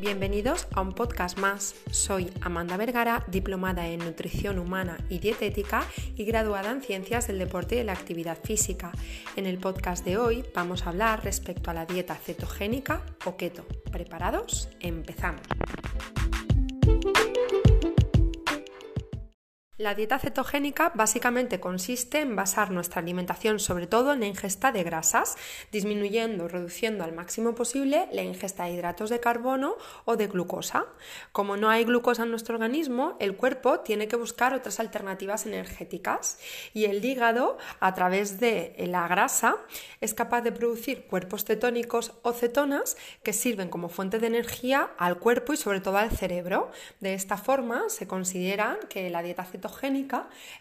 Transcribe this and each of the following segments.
Bienvenidos a un podcast más. Soy Amanda Vergara, diplomada en nutrición humana y dietética y graduada en ciencias del deporte y de la actividad física. En el podcast de hoy vamos a hablar respecto a la dieta cetogénica o keto. ¿Preparados? Empezamos. La dieta cetogénica básicamente consiste en basar nuestra alimentación sobre todo en la ingesta de grasas, disminuyendo o reduciendo al máximo posible la ingesta de hidratos de carbono o de glucosa. Como no hay glucosa en nuestro organismo, el cuerpo tiene que buscar otras alternativas energéticas y el hígado, a través de la grasa, es capaz de producir cuerpos cetónicos o cetonas que sirven como fuente de energía al cuerpo y sobre todo al cerebro. De esta forma se considera que la dieta cetogénica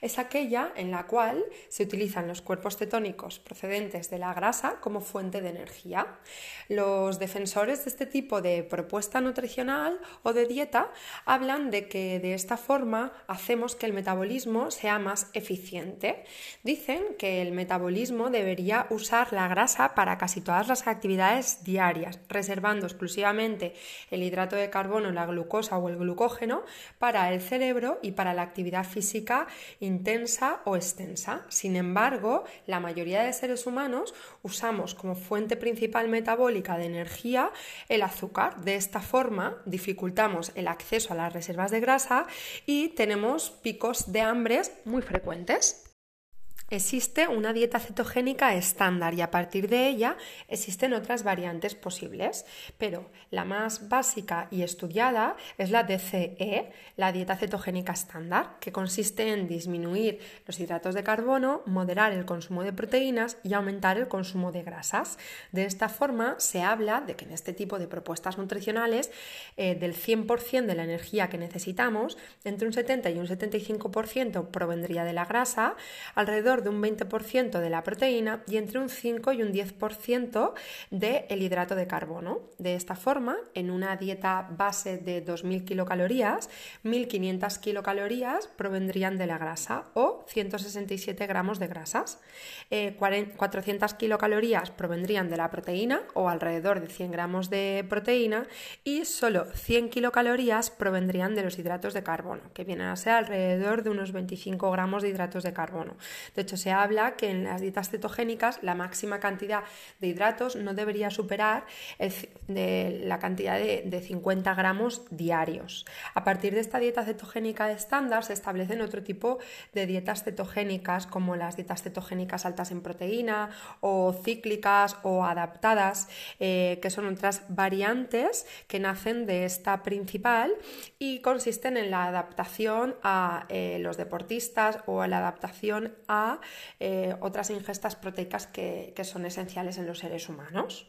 es aquella en la cual se utilizan los cuerpos cetónicos procedentes de la grasa como fuente de energía. Los defensores de este tipo de propuesta nutricional o de dieta hablan de que de esta forma hacemos que el metabolismo sea más eficiente. Dicen que el metabolismo debería usar la grasa para casi todas las actividades diarias, reservando exclusivamente el hidrato de carbono, la glucosa o el glucógeno para el cerebro y para la actividad física física intensa o extensa. Sin embargo, la mayoría de seres humanos usamos como fuente principal metabólica de energía el azúcar. De esta forma dificultamos el acceso a las reservas de grasa y tenemos picos de hambres muy frecuentes. Existe una dieta cetogénica estándar y a partir de ella existen otras variantes posibles, pero la más básica y estudiada es la DCE, la dieta cetogénica estándar, que consiste en disminuir los hidratos de carbono, moderar el consumo de proteínas y aumentar el consumo de grasas. De esta forma se habla de que en este tipo de propuestas nutricionales eh, del 100% de la energía que necesitamos, entre un 70 y un 75% provendría de la grasa, alrededor de un 20% de la proteína y entre un 5 y un 10% del hidrato de carbono. De esta forma, en una dieta base de 2.000 kilocalorías, 1.500 kilocalorías provendrían de la grasa o 167 gramos de grasas. 400 eh, kilocalorías provendrían de la proteína o alrededor de 100 gramos de proteína y solo 100 kilocalorías provendrían de los hidratos de carbono, que vienen a ser alrededor de unos 25 gramos de hidratos de carbono. De hecho, se habla que en las dietas cetogénicas la máxima cantidad de hidratos no debería superar la cantidad de, de 50 gramos diarios. A partir de esta dieta cetogénica estándar se establecen otro tipo de dietas cetogénicas como las dietas cetogénicas altas en proteína o cíclicas o adaptadas, eh, que son otras variantes que nacen de esta principal y consisten en la adaptación a eh, los deportistas o en la adaptación a eh, otras ingestas proteicas que son esenciales en los seres humanos.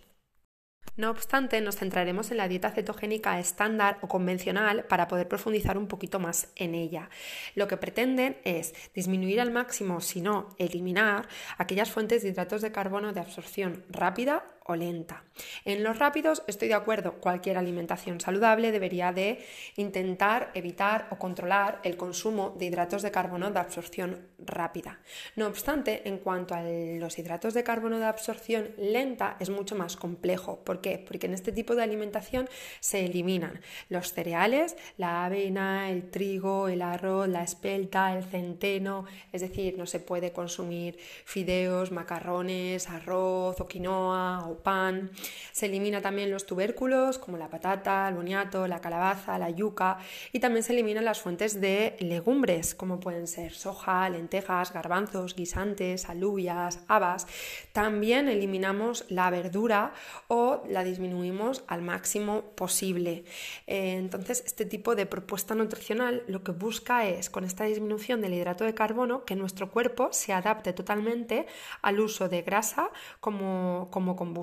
No obstante, nos centraremos en la dieta cetogénica estándar o convencional para poder profundizar un poquito más en ella. Lo que pretenden es disminuir al máximo, si no eliminar, aquellas fuentes de hidratos de carbono de absorción rápida lenta. En los rápidos estoy de acuerdo, cualquier alimentación saludable debería de intentar evitar o controlar el consumo de hidratos de carbono de absorción rápida. No obstante, en cuanto a los hidratos de carbono de absorción lenta es mucho más complejo. ¿Por qué? Porque en este tipo de alimentación se eliminan los cereales, la avena, el trigo, el arroz, la espelta, el centeno, es decir, no se puede consumir fideos, macarrones, arroz o quinoa o pan. Se elimina también los tubérculos como la patata, el boniato, la calabaza, la yuca y también se eliminan las fuentes de legumbres como pueden ser soja, lentejas, garbanzos, guisantes, alubias, habas. También eliminamos la verdura o la disminuimos al máximo posible. Eh, entonces, este tipo de propuesta nutricional lo que busca es, con esta disminución del hidrato de carbono, que nuestro cuerpo se adapte totalmente al uso de grasa como, como combustible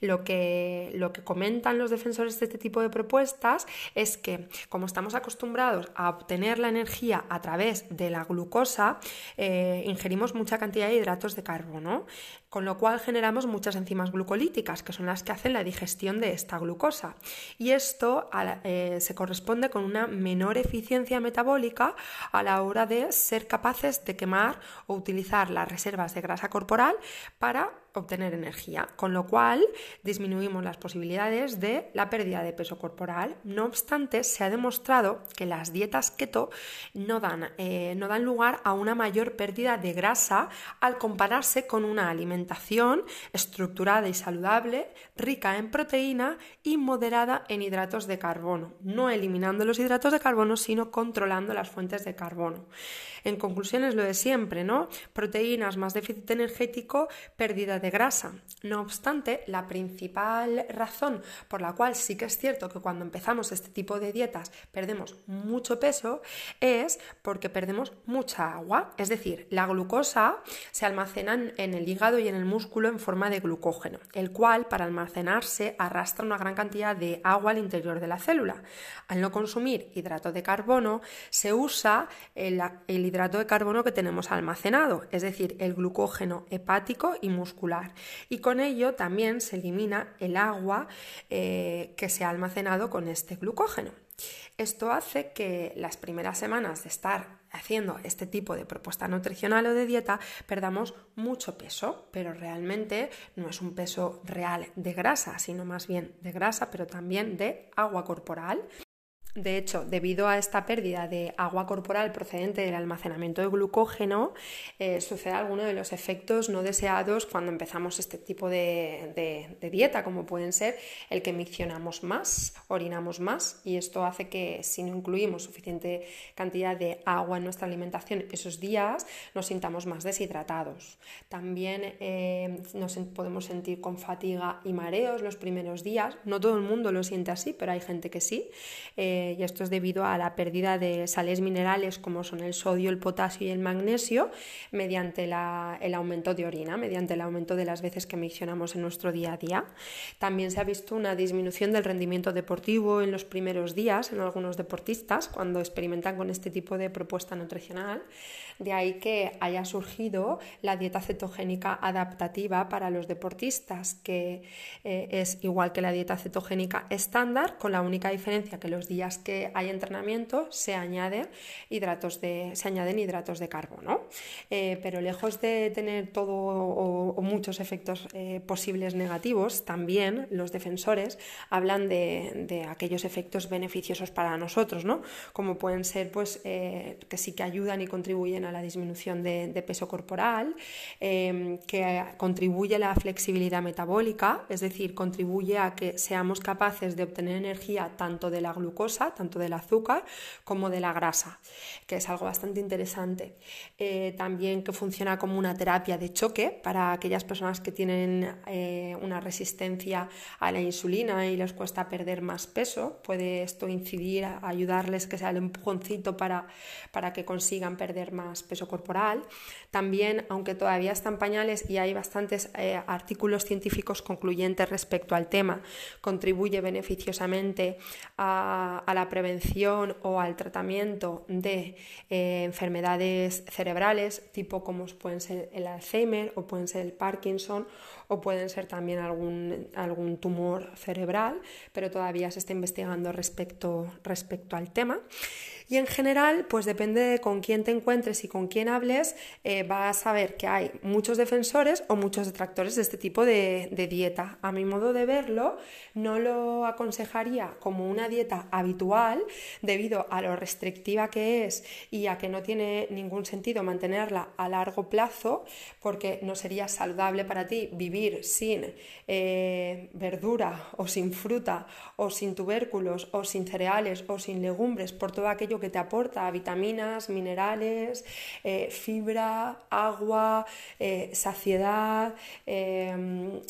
lo que, lo que comentan los defensores de este tipo de propuestas es que como estamos acostumbrados a obtener la energía a través de la glucosa, eh, ingerimos mucha cantidad de hidratos de carbono, con lo cual generamos muchas enzimas glucolíticas, que son las que hacen la digestión de esta glucosa. Y esto eh, se corresponde con una menor eficiencia metabólica a la hora de ser capaces de quemar o utilizar las reservas de grasa corporal para obtener energía, con lo cual disminuimos las posibilidades de la pérdida de peso corporal. No obstante, se ha demostrado que las dietas keto no dan, eh, no dan lugar a una mayor pérdida de grasa al compararse con una alimentación estructurada y saludable, rica en proteína y moderada en hidratos de carbono, no eliminando los hidratos de carbono, sino controlando las fuentes de carbono. En conclusión es lo de siempre, ¿no? Proteínas más déficit energético, pérdida de grasa. No obstante, la principal razón por la cual sí que es cierto que cuando empezamos este tipo de dietas perdemos mucho peso es porque perdemos mucha agua. Es decir, la glucosa se almacena en el hígado y en el músculo en forma de glucógeno, el cual para almacenarse arrastra una gran cantidad de agua al interior de la célula. Al no consumir hidrato de carbono, se usa el, el hidrato de carbono que tenemos almacenado, es decir, el glucógeno hepático y muscular. Y con ello también se elimina el agua eh, que se ha almacenado con este glucógeno. Esto hace que las primeras semanas de estar haciendo este tipo de propuesta nutricional o de dieta perdamos mucho peso, pero realmente no es un peso real de grasa, sino más bien de grasa, pero también de agua corporal de hecho, debido a esta pérdida de agua corporal procedente del almacenamiento de glucógeno, eh, sucede alguno de los efectos no deseados cuando empezamos este tipo de, dieta, como pueden ser el que miccionamos más, orinamos más, y esto hace que si no incluimos suficiente cantidad de agua en nuestra alimentación esos días, nos sintamos más deshidratados. También eh, nos podemos sentir con fatiga y mareos los primeros días. No todo el mundo lo siente así, pero hay gente que sí. Eh, y esto es debido a la pérdida de sales minerales como son el sodio, el potasio y el magnesio mediante el aumento de orina, mediante el aumento de las veces que mencionamos en nuestro día a día. También se ha visto una disminución del rendimiento deportivo en los primeros días en algunos deportistas cuando experimentan con este tipo de propuesta nutricional. De ahí que haya surgido la dieta cetogénica adaptativa para los deportistas, que eh, es igual que la dieta cetogénica estándar, con la única diferencia que los días que hay entrenamiento se, hidratos de, se añaden hidratos de carbono. Eh, pero lejos de tener todo o, muchos efectos eh, posibles negativos, también los defensores hablan de, aquellos efectos beneficiosos para nosotros, ¿no? como pueden ser pues, que sí que ayudan y contribuyen a la disminución de, peso corporal, em, que contribuye a la flexibilidad metabólica, es decir, contribuye a que seamos capaces de obtener energía tanto de la glucosa, tanto del azúcar, como de la grasa, que es algo bastante interesante. Eh, también que funciona como una terapia de choque para aquellas personas que tienen eh, una resistencia a la insulina y les cuesta perder más peso. Puede esto incidir, ayudarles que sea el empujoncito para, para que consigan perder más peso corporal. También, aunque todavía están pañales y hay bastantes eh, artículos científicos concluyentes respecto al tema, contribuye beneficiosamente a, la prevención o al tratamiento de eh, enfermedades cerebrales, tipo como pueden ser el Alzheimer o pueden ser el Parkinson o pueden ser también algún, algún tumor cerebral, pero todavía se está investigando respecto, respecto al tema. Y en general, pues depende de con quién te encuentres y con quién hables, eh, vas a ver que hay muchos defensores o muchos detractores de este tipo de, dieta. A mi modo de verlo, no lo aconsejaría como una dieta habitual debido a lo restrictiva que es y a que no tiene ningún sentido mantenerla a largo plazo porque no sería saludable para ti vivir sin eh, verdura o sin fruta o sin tubérculos o sin cereales o sin legumbres por todo aquello que te aporta vitaminas, minerales, eh, fibra, agua, eh, saciedad,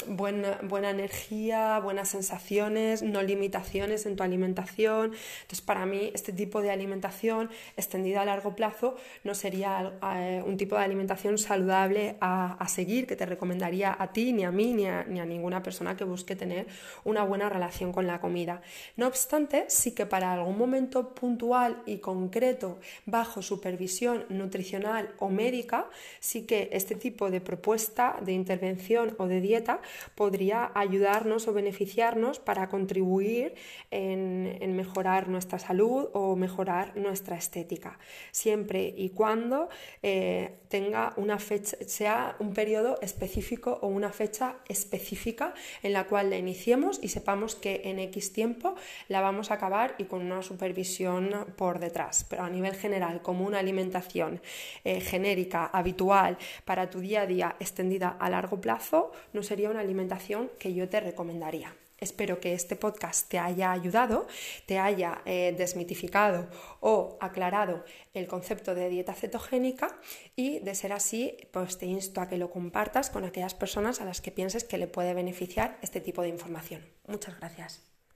buena, buena energía, buenas sensaciones, no limitaciones en tu alimentación. Entonces, para mí, este tipo de alimentación extendida a largo plazo no sería un tipo de alimentación saludable a, seguir que te recomendaría a ti, a mí, ni a, ni ninguna persona que busque tener una buena relación con la comida. No obstante, sí que para algún momento puntual y concreto bajo supervisión nutricional o médica, sí que este tipo de propuesta de intervención o de dieta podría ayudarnos o beneficiarnos para contribuir en, mejorar nuestra salud o mejorar nuestra estética, siempre y cuando eh, tenga una fecha, sea un periodo específico o una fecha específica en la cual la iniciemos y sepamos que en X tiempo la vamos a acabar y con una supervisión por detrás. Pero a nivel general, como una alimentación eh, genérica, habitual, para tu día a día, extendida a largo plazo, no sería una alimentación que yo te recomendaría. Espero que este podcast te haya ayudado, te haya eh, desmitificado o aclarado el concepto de dieta cetogénica y de ser así, pues te insto a que lo compartas con aquellas personas a las que pienses que le puede beneficiar este tipo de información. Muchas gracias.